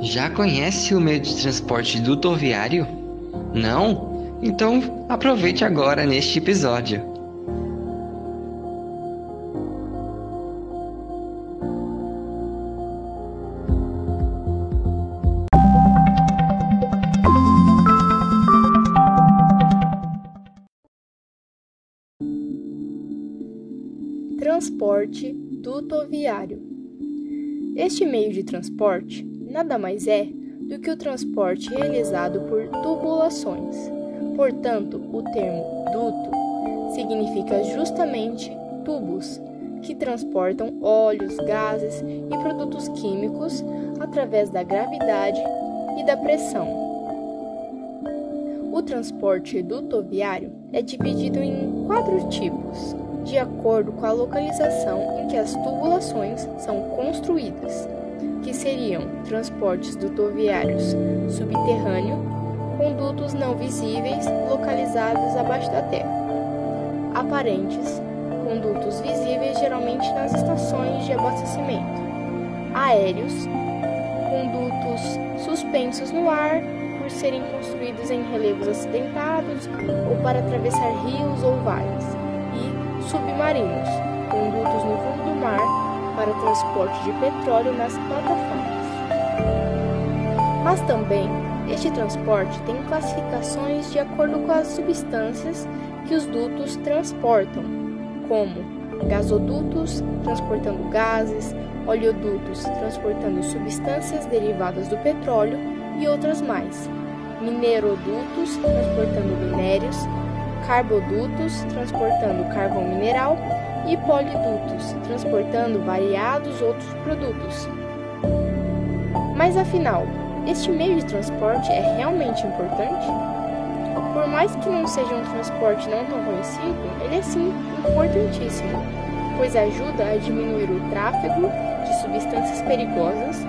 Já conhece o meio de transporte dutoviário? Não? Então aproveite agora neste episódio. Transporte dutoviário. Este meio de transporte nada mais é do que o transporte realizado por tubulações. Portanto, o termo duto significa justamente tubos que transportam óleos, gases e produtos químicos através da gravidade e da pressão. O transporte dutoviário é dividido em quatro tipos de acordo com a localização em que as tubulações são construídas, que seriam transportes dutoviários subterrâneo, condutos não visíveis localizados abaixo da terra, aparentes, condutos visíveis geralmente nas estações de abastecimento, aéreos, condutos suspensos no ar por serem construídos em relevos acidentados ou para atravessar rios ou vales. Submarinos, condutos no fundo do mar para transporte de petróleo nas plataformas. Mas também, este transporte tem classificações de acordo com as substâncias que os dutos transportam, como gasodutos transportando gases, oleodutos transportando substâncias derivadas do petróleo e outras mais, minerodutos transportando minérios, carbodutos, transportando carvão mineral, e polidutos, transportando variados outros produtos. Mas afinal, este meio de transporte é realmente importante? Por mais que não seja um transporte não tão conhecido, ele é sim importantíssimo, pois ajuda a diminuir o tráfego de substâncias perigosas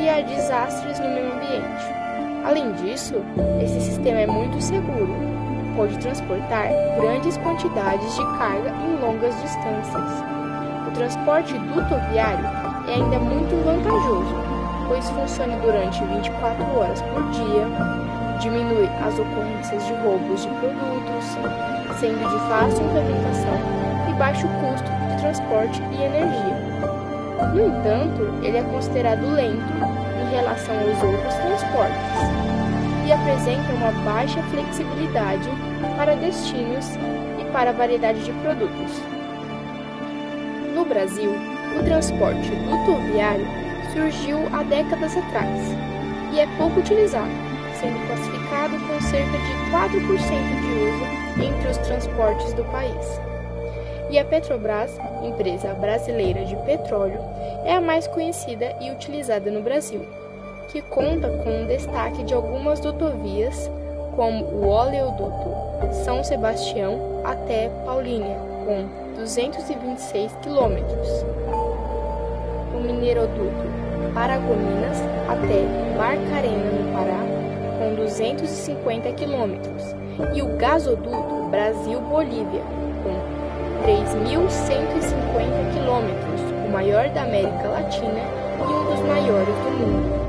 e a desastres no meio ambiente. Além disso, esse sistema é muito seguro pode transportar grandes quantidades de carga em longas distâncias. O transporte dutoviário é ainda muito vantajoso, pois funciona durante 24 horas por dia, diminui as ocorrências de roubos de produtos, sendo de fácil implementação e baixo custo de transporte e energia. No entanto, ele é considerado lento em relação aos outros transportes e apresenta uma baixa flexibilidade para destinos e para variedade de produtos. No Brasil, o transporte dutoviário surgiu há décadas atrás e é pouco utilizado, sendo classificado com cerca de 4% de uso entre os transportes do país. E a Petrobras, empresa brasileira de petróleo, é a mais conhecida e utilizada no Brasil que conta com o destaque de algumas dutovias, como o oleoduto São Sebastião até Paulínia, com 226 quilômetros, o mineroduto Paragominas até Barcarena, no Pará, com 250 quilômetros, e o gasoduto Brasil-Bolívia, com 3.150 quilômetros, o maior da América Latina e um dos maiores do mundo.